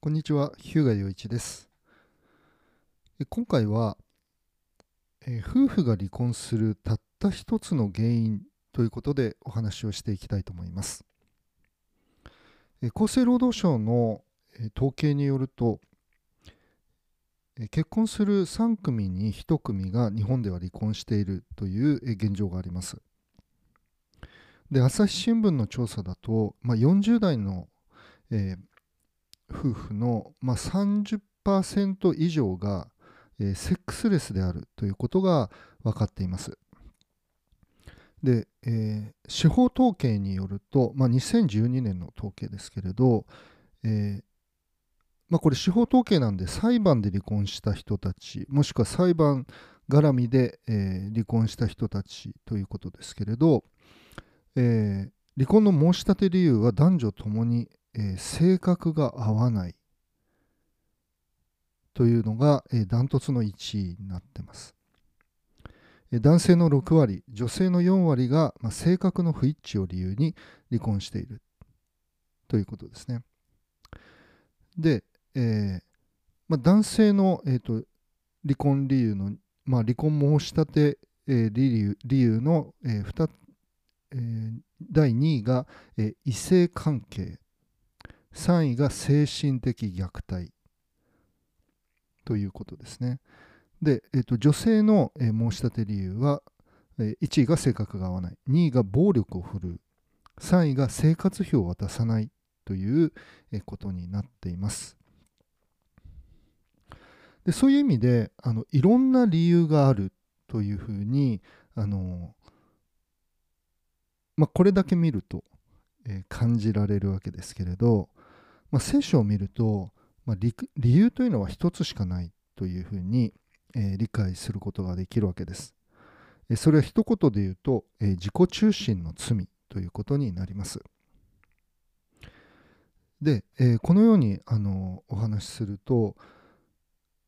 こんにちは、日向洋一です。今回は、え夫婦が離婚するたった一つの原因ということでお話をしていきたいと思います。え厚生労働省のえ統計によると、え結婚する3組に1組が日本では離婚しているというえ現状があります。で朝日新聞の調査だと、まあ、40代の、えー夫婦の、まあ、30%以上が、えーセックスレスであるということが分かっています。で、えー司法統計によると、まあ、2012年の統計ですけれど、えーまあ、これ司法統計なんで裁判で離婚した人たちもしくは裁判絡みで、えー離婚した人たちということですけれど、えー離婚の申し立て理由は男女ともに、えー性格が合わないというのが、えーダントツの1位になってます。えー男性の6割、女性の4割が、まあ、性格の不一致を理由に離婚しているということですね。で、えーまあ、男性の、えーと離婚理由の、まあ、離婚申し立て、えー理由理由の、えーふたえー第2位が、えー異性関係3位が精神的虐待。ということですね。で、えーと女性の、え申し立て理由は、えー1位が性格が合わない。2位が暴力を振るう。3位が生活費を渡さない。ということになっています。でそういう意味であのいろんな理由がある。というふうにあの、まあ、これだけ見ると、えー感じられるわけですけれど、まあ、聖書を見ると、まあ、理理由というのは一つしかないというふうに、えー理解することができるわけです。えーそれは一言で言うと、えー自己中心の罪ということになります。で、えーこのようにあのお話しすると、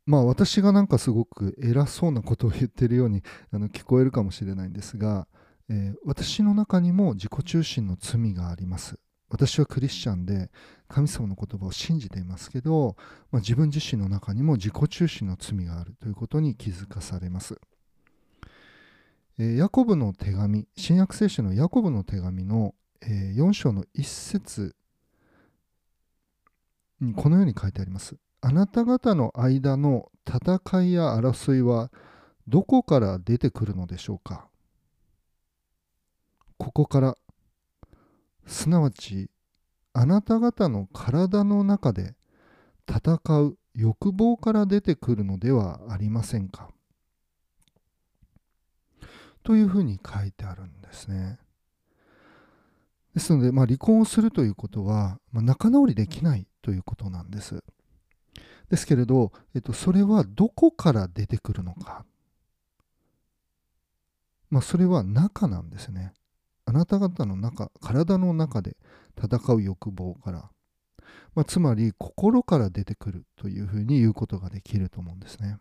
まあ私がなんかすごく偉そうなことを言ってるようにあの聞こえるかもしれないんですが、えー私の中にも自己中心の罪があります。私はクリスチャンで神様の言葉を信じていますけど、まあ、自分自身の中にも自己中心の罪があるということに気づかされます。えヤコブの手紙、新約聖書のヤコブの手紙の、え4章の一節にこのように書いてあります。あなた方の間の戦いや争いはどこから出てくるのでしょうか？ここから、すなわちあなた方の体の中で戦う欲望から出てくるのではありませんか？というふうに書いてあるんですね。ですので、まあ、離婚をするということは、まあ、仲直りできないということなんです。ですけれど、えっと、それはどこから出てくるのか？まあ、それは中なんですね。あなた方の中、体の中で戦う欲望から。まあ、つまり、心から出てくるというふうに言うことができると思うんですね。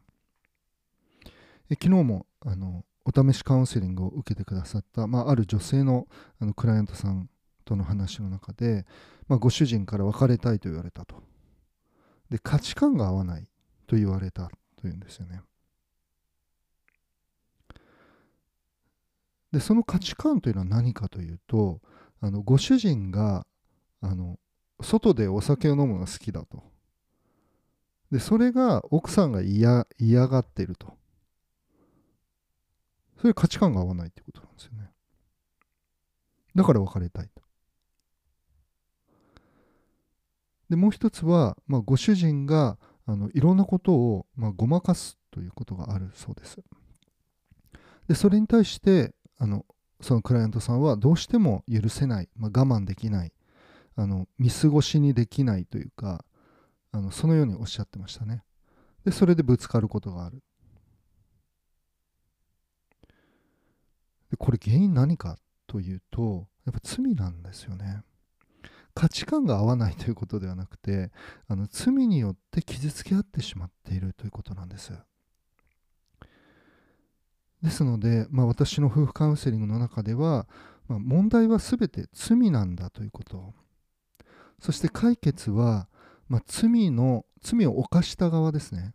え昨日もあのお試しカウンセリングを受けてくださった、まあ、ある女性のあのクライアントさんとの話の中で、まあ、ご主人から別れたいと言われたと。で、価値観が合わないと言われたというんですよね。で、その価値観というのは何かというと、あのご主人があの外でお酒を飲むのが好きだと。で、それが奥さんが嫌嫌がってると。そういう価値観が合わないってことなんですよね。だから別れたいと。で、もう一つは、まあ、ご主人があのいろんなことを、まあ、ごまかすということがあるそうです。で、それに対して、あのそのクライアントさんはどうしても許せない、まあ、我慢できない、あの見過ごしにできないというか、あのそのようにおっしゃってましたね。で、それでぶつかることがある。でこれ原因何かというとやっぱ罪なんですよね価値観が合わないということではなくてあの罪によって傷つけ合ってしまっているということなんですですので、まあ、私の夫婦カウンセリングの中では、まあ、問題は全て罪なんだということ。そして解決はまあ、罪の罪を犯した側ですね。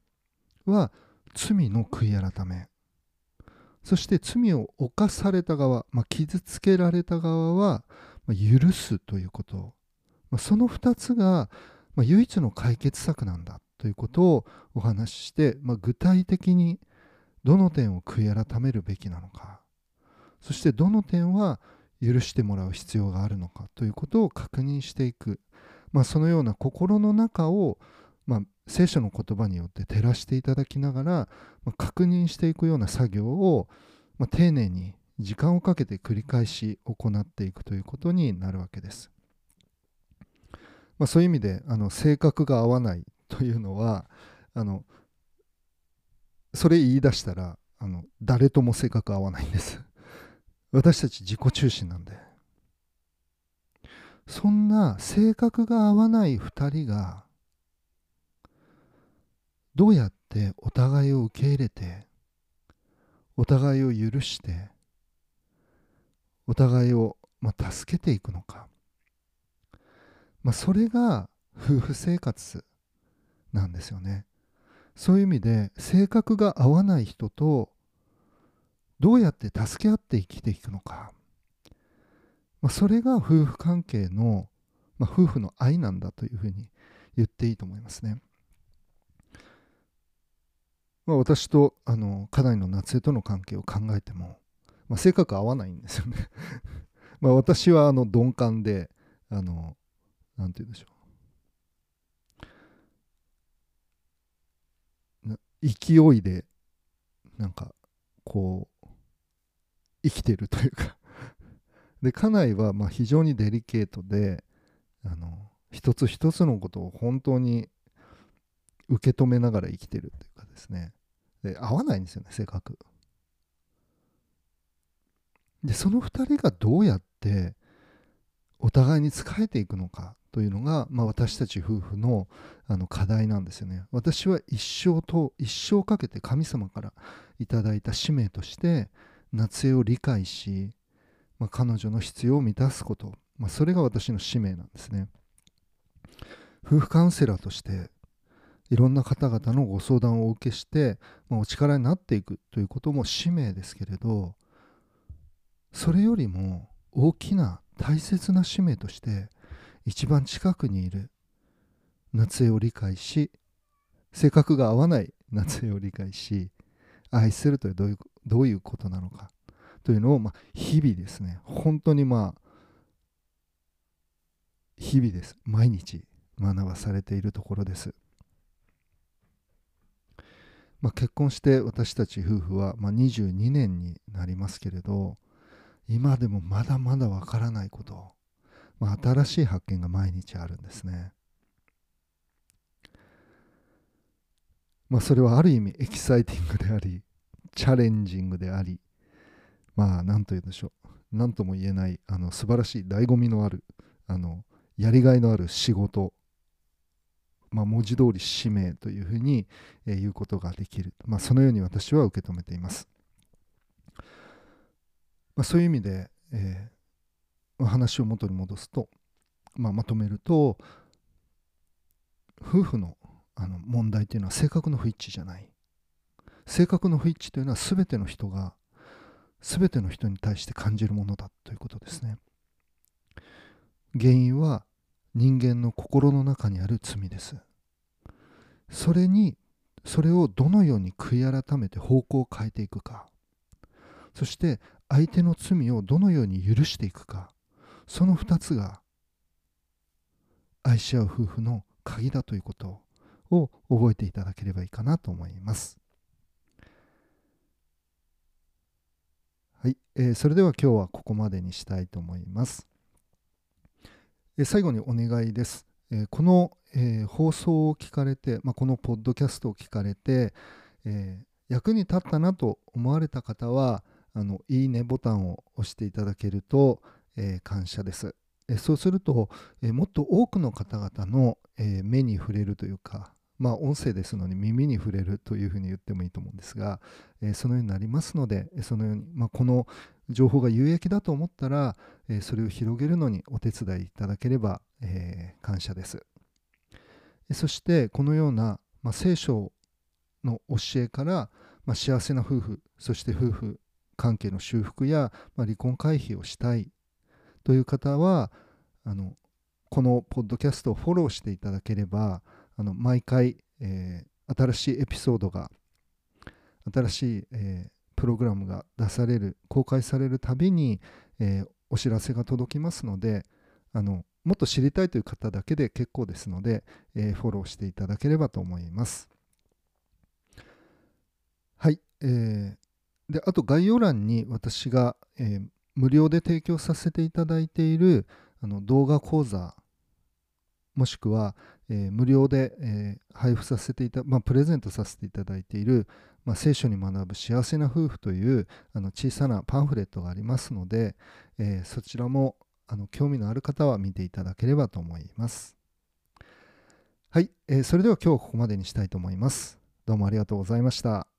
は罪の悔い改め。そして罪を犯された側、まあ、傷つけられた側は、ま許すということ、まあ、その2つが、ま唯一の解決策なんだということをお話しして、ま具体的にどの点を悔い改めるべきなのか。そしてどの点は許してもらう必要があるのか。ということを確認していく、まあ、そのような心の中を、まあ、聖書の言葉によって照らしていただきながら、まあ、確認していくような作業を、ま丁寧に時間をかけて繰り返し行っていくということになるわけです。まあ、そういう意味であの性格が合わないというのはあのそれ言い出したらあの誰とも性格合わないんです。私たち自己中心なんで。そんな性格が合わない2人がどうやってお互いを受け入れてお互いを許してお互いを、まあ、助けていくのか、まあ、それが夫婦生活なんですよね。そういう意味で性格が合わない人とどうやって助け合って生きていくのか、まあ、それが夫婦関係の、まあ、夫婦の愛なんだというふうに言っていいと思いますね。まあ、私とあの家内の夏江との関係を考えても、まあ、性格合わないんですよね。ま私はあの鈍感であのなんて言うんでしょう。勢いでなんかこう生きてるというか。で家内はま非常にデリケートであの一つ一つのことを本当に受け止めながら生きてるというかですね。で合わないんですよね性格。でその2人がどうやってお互いに仕えていくのか。というのが、まあ、私たち夫婦のあの課題なんですよね。私は一生と一生かけて神様からいただいた使命として夏江を理解し、まあ、彼女の必要を満たすこと、まあ、それが私の使命なんですね。夫婦カウンセラーとしていろんな方々のご相談をお受けして、まあ、お力になっていくということも使命ですけれどそれよりも大きな大切な使命として一番近くにいる夏江を理解し性格が合わない夏江を理解し愛するというどういうどういうことなのかというのを、まあ、日々ですね本当にまあ日々です。毎日学ばされているところです、まあ、結婚して私たち夫婦は、まあ、22年になりますけれど今でもまだまだわからないこと、まあ、新しい発見が毎日あるんですね。まあそれはある意味エキサイティングでありチャレンジングでありまあ何と言うんでしょう。何とも言えないあの素晴らしい醍醐味のあるあのやりがいのある仕事まあ、文字通り使命というふうに、えー、言うことができる、まあ、そのように私は受け止めています、まあ、そういう意味で、えー、話を元に戻すと、まあ、まとめると夫婦のあの問題というのは性格の不一致じゃない。性格の不一致というのは全ての人が全ての人に対して感じるものだということですね。原因は人間の心の中にある罪です。それにそれをどのように悔い改めて方向を変えていくか。そして相手の罪をどのように許していくか。その2つが愛し合う夫婦の鍵だということを覚えていただければいいかなと思います。はい、えー、それでは今日はここまでにしたいと思います。えー、最後にお願いです。えー、この、え放送を聞かれて、まあ、このポッドキャストを聞かれて、え役に立ったなと思われた方はあのいいねボタンを押していただけると、え感謝です。えそうすると、えもっと多くの方々の、え目に触れるというか、まあ、音声ですので耳に触れるというふうに言ってもいいと思うんですが、え、そのようになりますのでそのように、まあ、この情報が有益だと思ったら、え、それを広げるのにお手伝いいただければ、え、感謝です、そしてこのような、まあ、聖書の教えから、まあ、幸せな夫婦そして夫婦関係の修復や、まあ、離婚回避をしたいという方はあのこのポッドキャストをフォローしていただければあの毎回、えー、新しいエピソードが新しい、えー、プログラムが出される公開されるたびに、えー、お知らせが届きますのであのもっと知りたいという方だけで結構ですので、えフォローしていただければと思います。はい、えー、であと概要欄に私が、えー、無料で提供させていただいているあの動画講座もしくは、えー、無料で、えー、配布させていた、まあ、プレゼントさせていただいている、まあ、聖書に学ぶ幸せな夫婦というあの小さなパンフレットがありますので、えー、そちらもあの興味のある方は見ていただければと思います。はい、えー、それでは今日はここまでにしたいと思います。どうもありがとうございました。